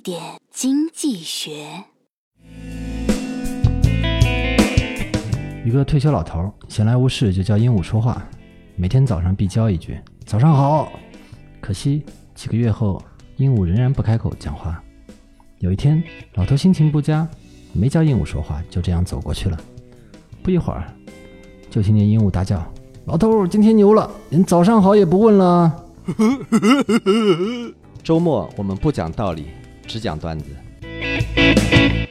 点经济学。一个退休老头闲来无事就教鹦鹉说话，每天早上必教一句“早上好”。可惜几个月后，鹦鹉仍然不开口讲话。有一天，老头心情不佳，没教鹦鹉说话，就这样走过去了。不一会儿，就听见鹦鹉大叫：“老头儿今天牛了，连早上好也不问了。”周末我们不讲道理，只讲段子。